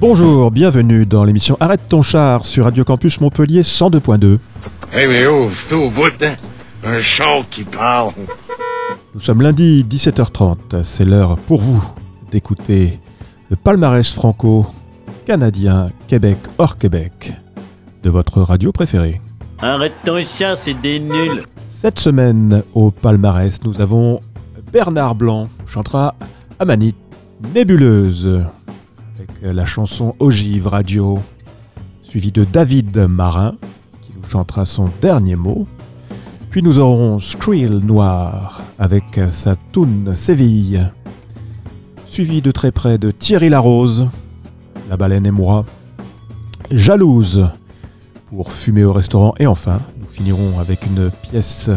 Bonjour, bienvenue dans l'émission Arrête ton char sur Radio Campus Montpellier 102.2. Hey, mais oh, c'est au bout, hein? Un char qui parle. Nous sommes lundi 17h30. C'est l'heure pour vous d'écouter le palmarès franco canadien Québec hors Québec de votre radio préférée. Arrête ton chat, c'est des nuls. Cette semaine au palmarès, nous avons Bernard Blanc chantera Amanite Nébuleuse avec la chanson Ogive Radio, suivi de David Marin qui nous chantera son dernier mot. Puis nous aurons Skrill Noir avec sa toune Séville, suivi de très près de Thierry Larose, La baleine et moi, Jalouse pour fumer au restaurant et enfin nous finirons avec une pièce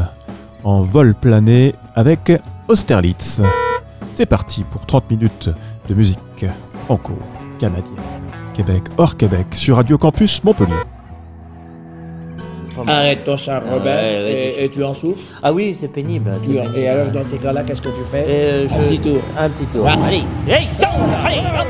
en vol plané avec Austerlitz. C'est parti pour 30 minutes de musique franco-canadienne. Québec hors Québec sur Radio Campus Montpellier. Arrête ton char, Robert, Ouais, ouais, et, tu en souffles. Ah oui, c'est pénible. c'est Tu- pénible. et alors, dans ces cas-là, qu'est-ce que tu fais Euh, Un petit tour. Un petit tour. Ouais. Allez, go, allez, hop.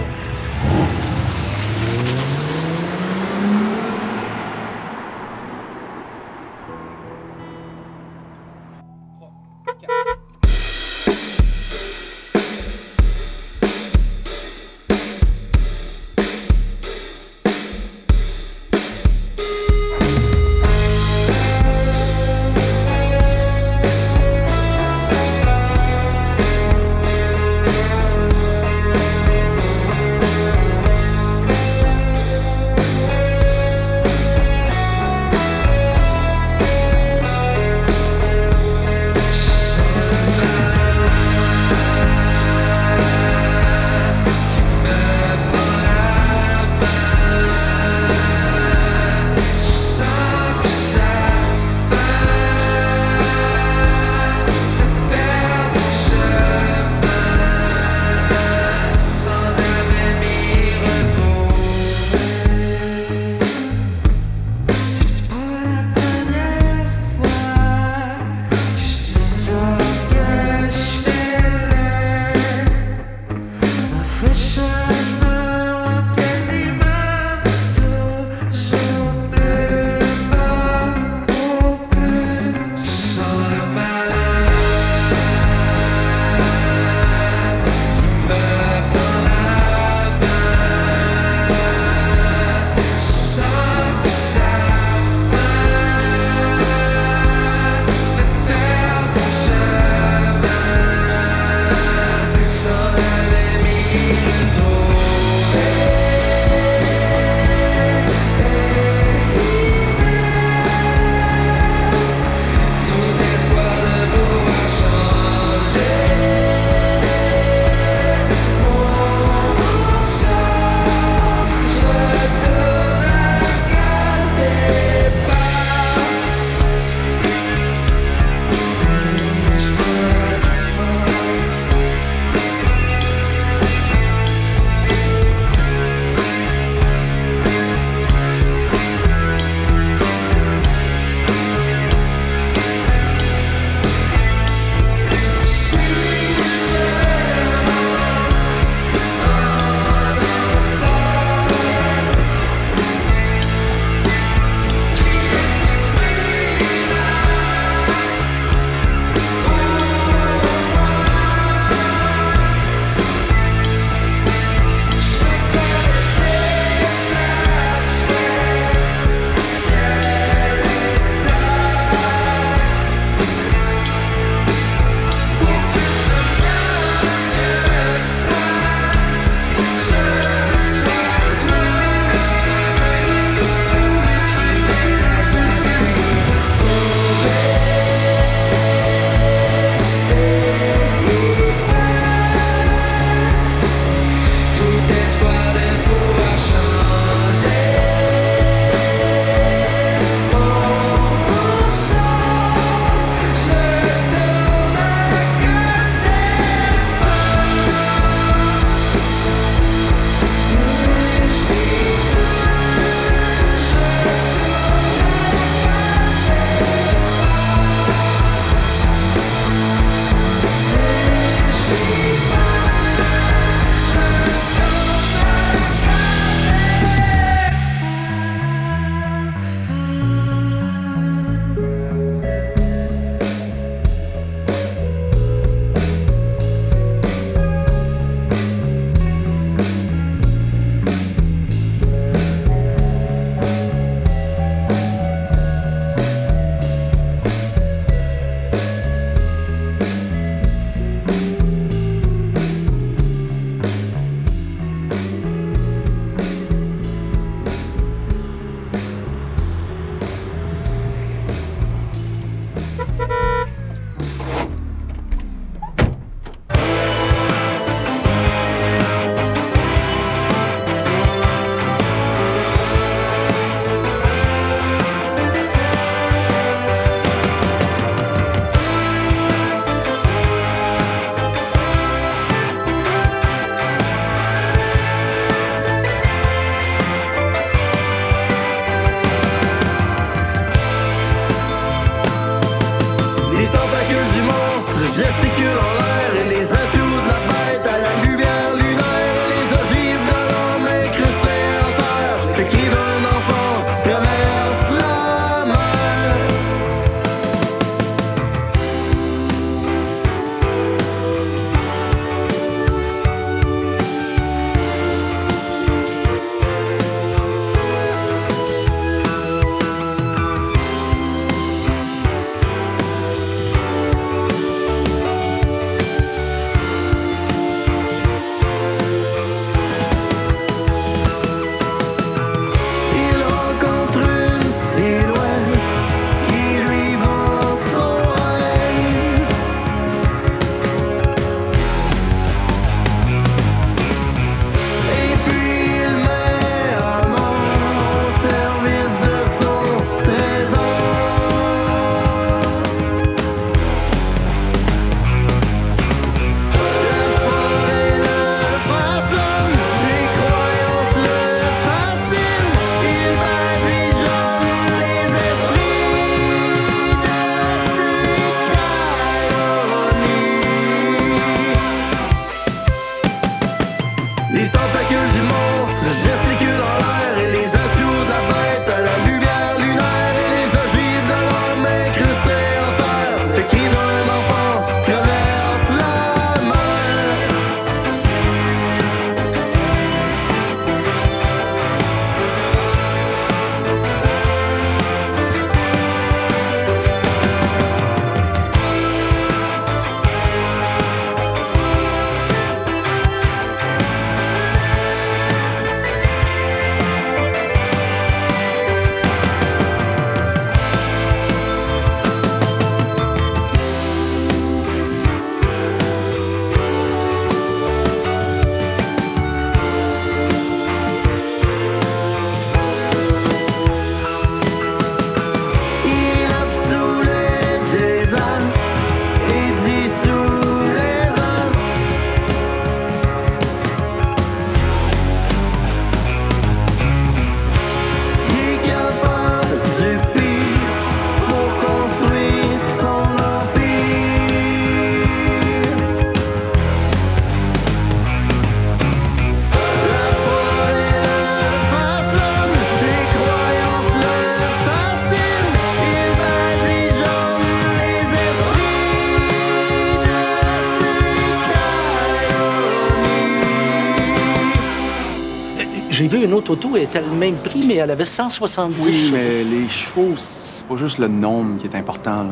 J'ai vu une autre auto, elle était le même prix, mais elle avait 170 Oui, chevaux. mais les chevaux, c'est pas juste le nombre qui est important.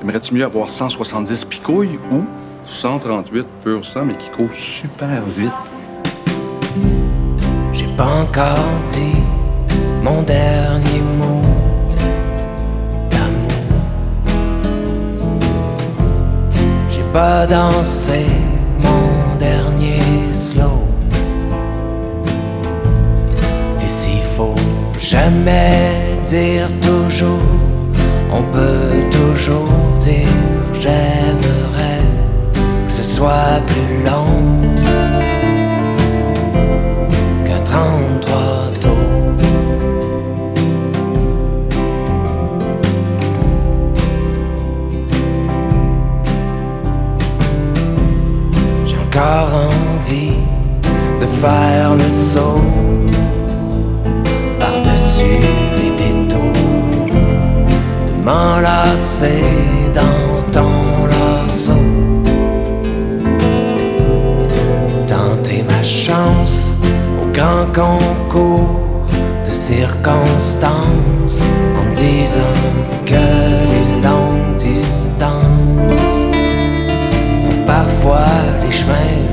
Aimerais-tu mieux avoir 170 picouilles ou 138 pur sang, mais qui courent super vite? J'ai pas encore dit mon dernier mot d'amour. J'ai pas dansé jamais dire toujours, on peut toujours dire j'aimerais que ce soit plus long qu'un 33 tours. J'ai encore envie de faire le saut de m'enlacer dans ton lasso. tenter ma chance au grand concours de circonstances en disant que les longues distances sont parfois les chemins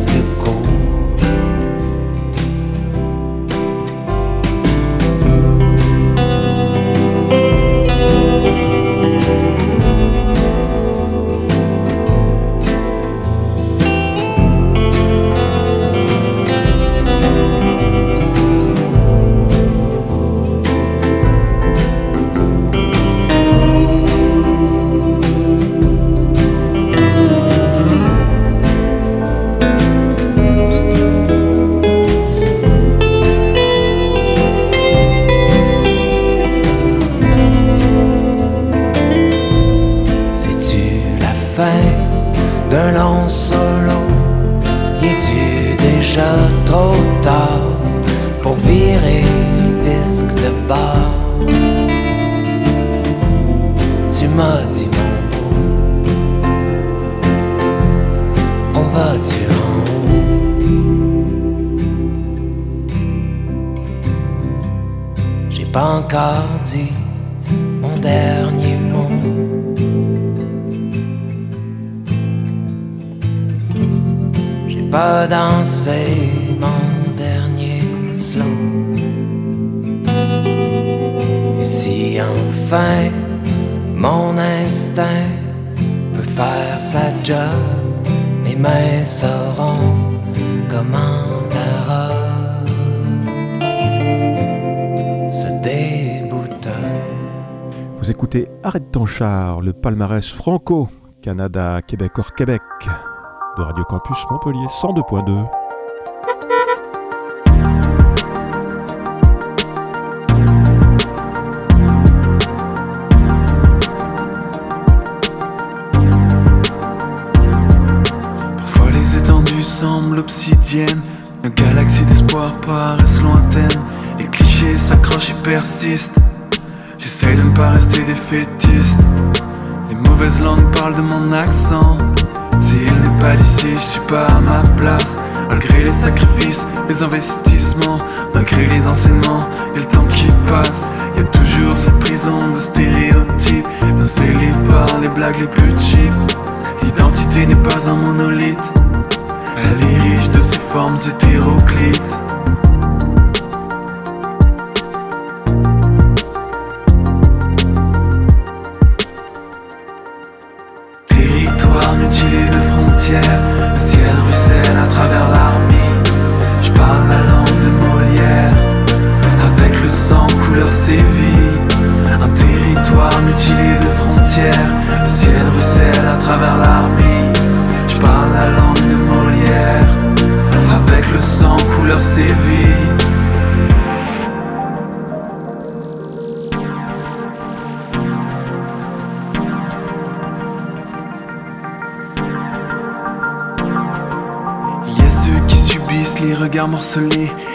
pas dansé mon dernier slow. Et si enfin mon instinct peut faire sa job, mes mains sauront comment se. Vous écoutez Arrête ton char, le palmarès franco, Canada, Québec hors Québec, de Radio Campus Montpellier 102.2. Parfois les étendues semblent obsidiennes, nos galaxies d'espoir paraissent lointaines, les clichés s'accrochent et persistent. J'essaye de ne pas rester défaitiste. Les mauvaises langues parlent de mon accent. D'ici, je suis pas à ma place. Malgré les sacrifices, les investissements, malgré les enseignements et le temps qui passe, y a toujours cette prison de stéréotypes, bien scellée par les blagues les plus cheap. L'identité n'est pas un monolithe, elle est riche de ses formes hétéroclites.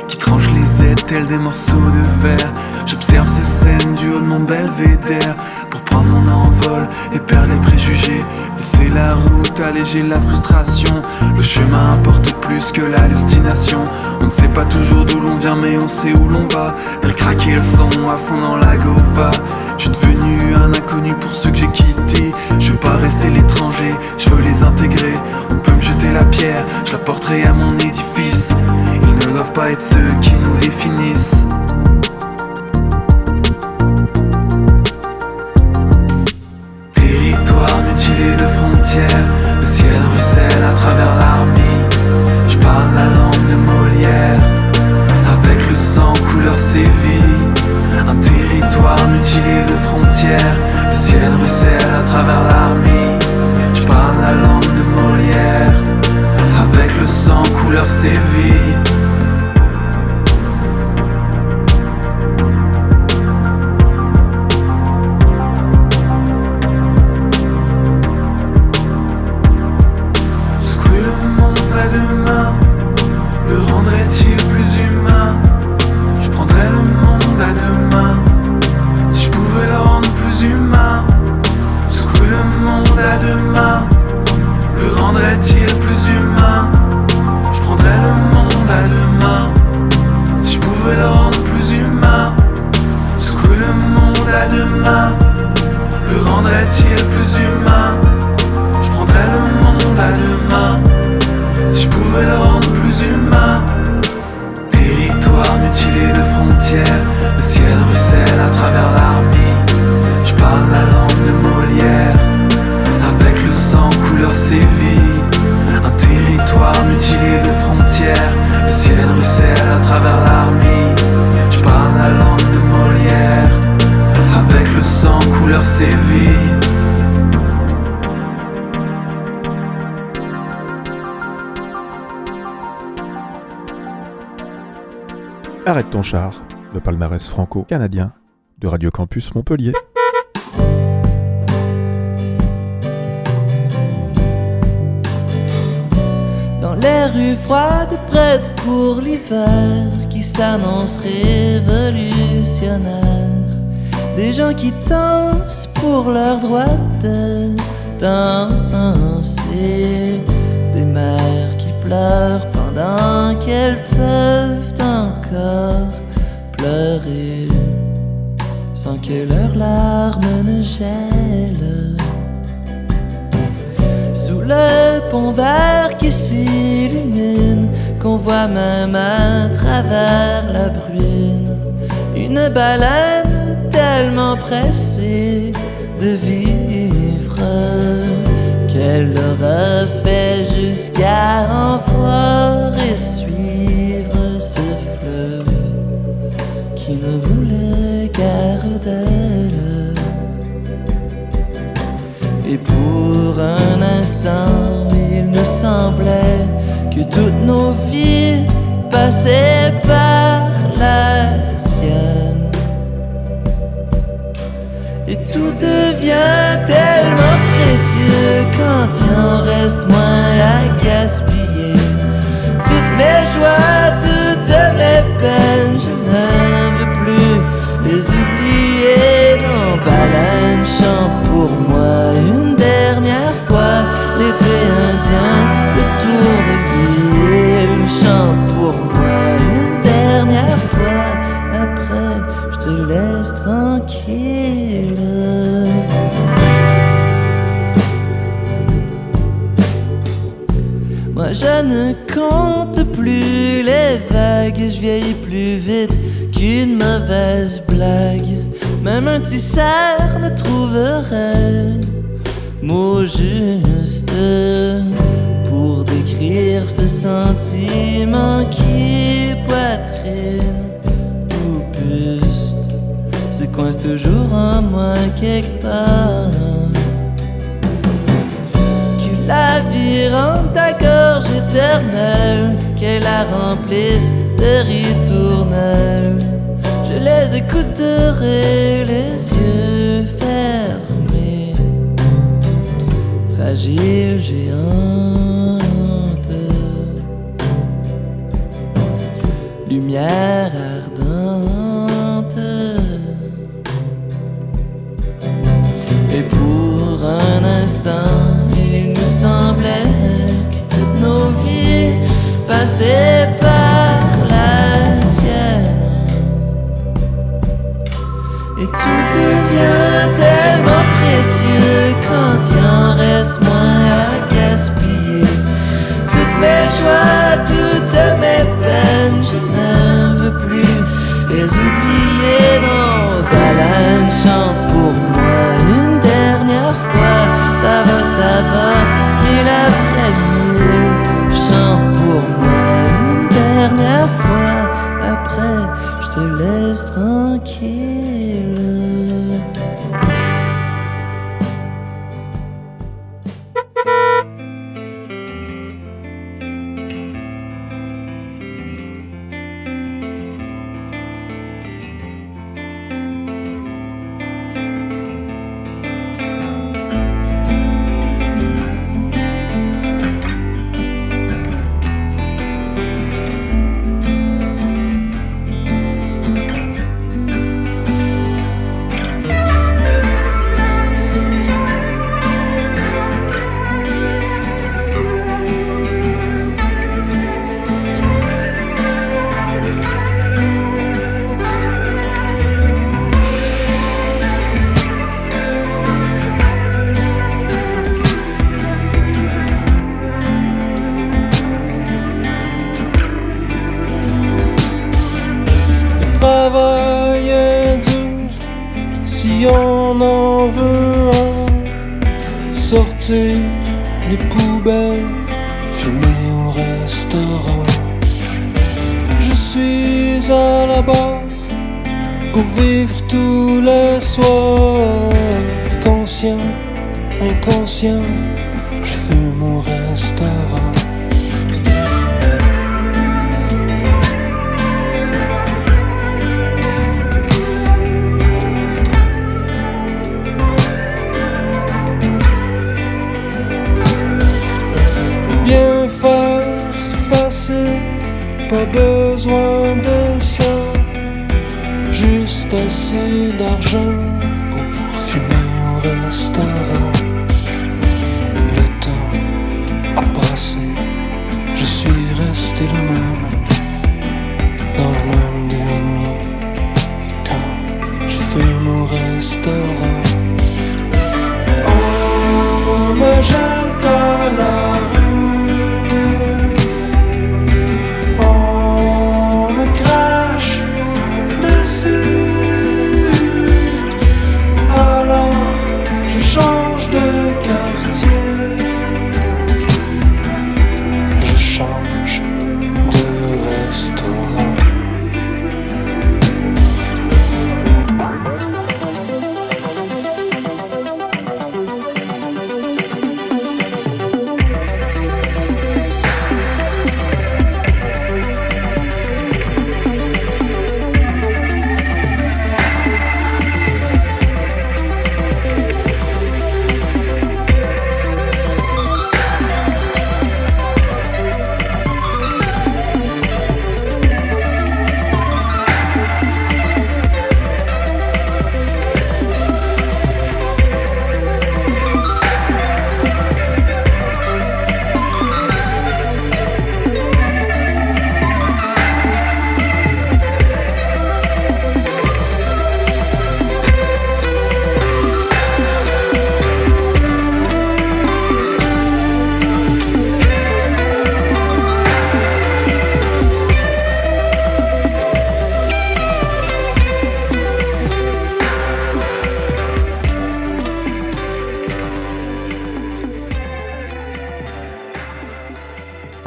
Qui tranchent les aides tels des morceaux de verre. J'observe ces scènes du haut de mon belvédère pour prendre mon envol et perdre les préjugés. Laisser la route, alléger la frustration. Le chemin importe plus que la destination. On ne sait pas toujours d'où l'on vient, mais on sait où l'on va. Faire craquer le son à fond dans la gova. Je suis devenu un inconnu pour ceux que j'ai quittés. Je veux pas rester l'étranger, je veux les intégrer. On peut me jeter la pierre, je la porterai à mon édifice. Ils ne doivent pas être ceux qui nous définissent. Palmarès franco-canadien de Radio Campus Montpellier. Dans les rues froides, prêtes pour l'hiver qui s'annonce révolutionnaire. Des gens qui dansent pour leur droit de danser. Des mères qui pleurent pendant qu'elles peuvent encore sans que leurs larmes ne gèlent. Sous le pont vert qui s'illumine, qu'on voit même à travers la bruine, une baleine tellement pressée de vivre qu'elle aura fait jusqu'à en voir et suivre ce fleuve qui ne voulait guère d'elle. Et pour un instant, il nous semblait que toutes nos vies passaient par la tienne. Et tout devient tellement précieux quand il en reste moins à gaspiller. Toutes mes joies, toutes mes peines, chante pour moi une dernière fois. L'été indien, le tour de l'île chante pour moi une dernière fois. Après, je te laisse tranquille. Moi je ne compte plus les vagues, je vieillis plus vite qu'une mauvaise blague. Même un tisseur ne trouverait mot juste pour décrire ce sentiment qui poitrine ou buste se coince toujours en moi quelque part. Que la vie rende ta gorge éternelle, qu'elle la remplisse de ritournelles. Les écouterai les yeux fermés, fragile géante, lumière ardente. pour un instant, il nous semblait que toutes nos vies passaient te laisse tranquille. Les poubelles, fumer au restaurant. Je suis à la barre pour vivre tous les soirs. Conscient, inconscient, je fume au restaurant. Pas besoin de ça. Juste assez d'argent pour fumer au restaurant. Le temps a passé, je suis resté le même, dans le même deux et quand je fume au restaurant,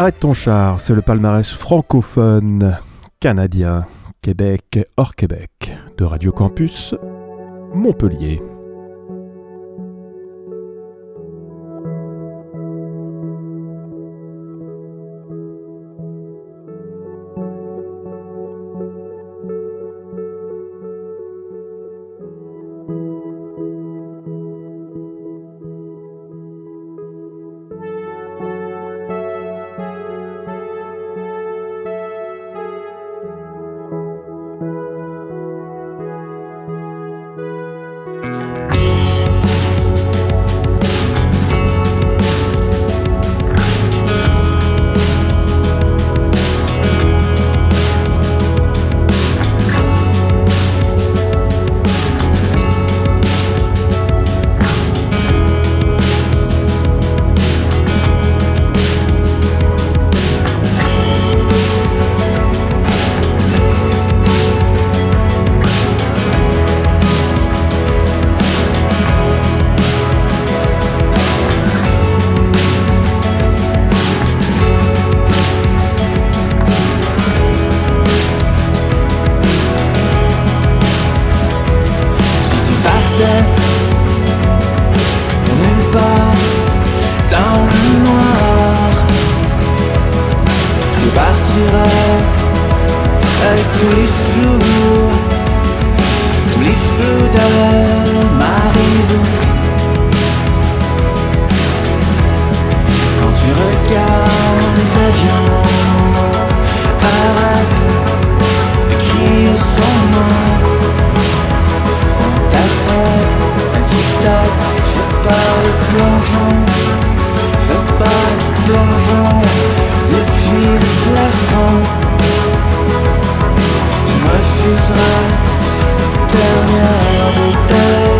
Arrête ton char, c'est le palmarès francophone canadien, Québec hors Québec, de Radio Campus Montpellier. Fais pas depuis le plafond. Tu me refuseras la dernière bouteille,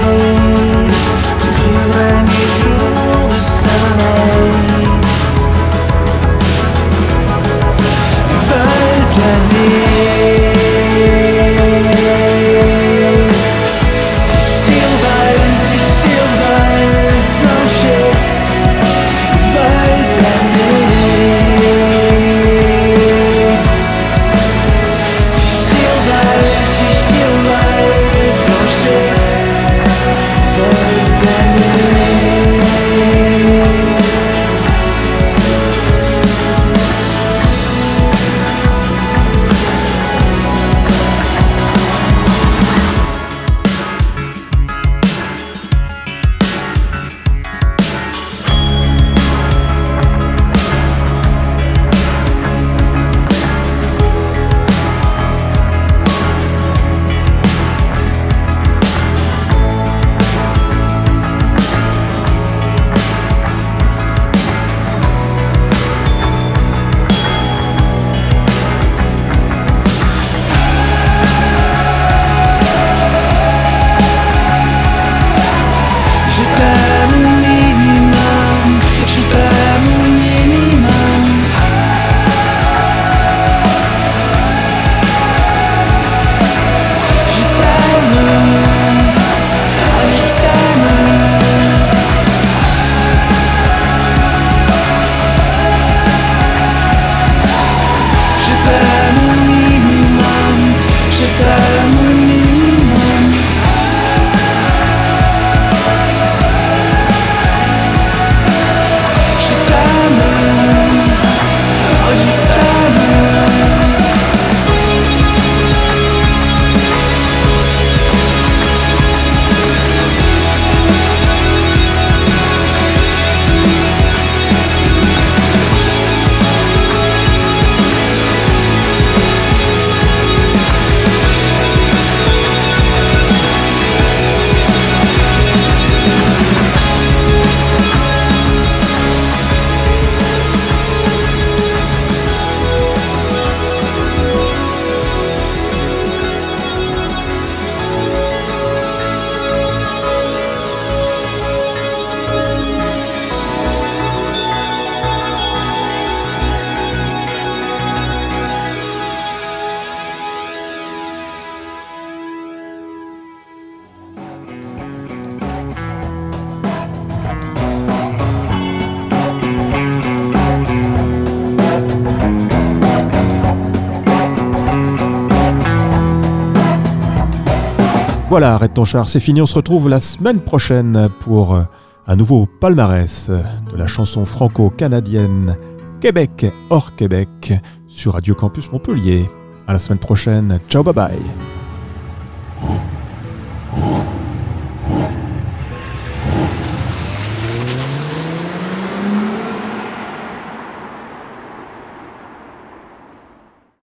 Voilà, arrête ton char, c'est fini. On se retrouve la semaine prochaine pour un nouveau palmarès de la chanson franco-canadienne Québec hors Québec sur Radio Campus Montpellier. À la semaine prochaine. Ciao, bye bye.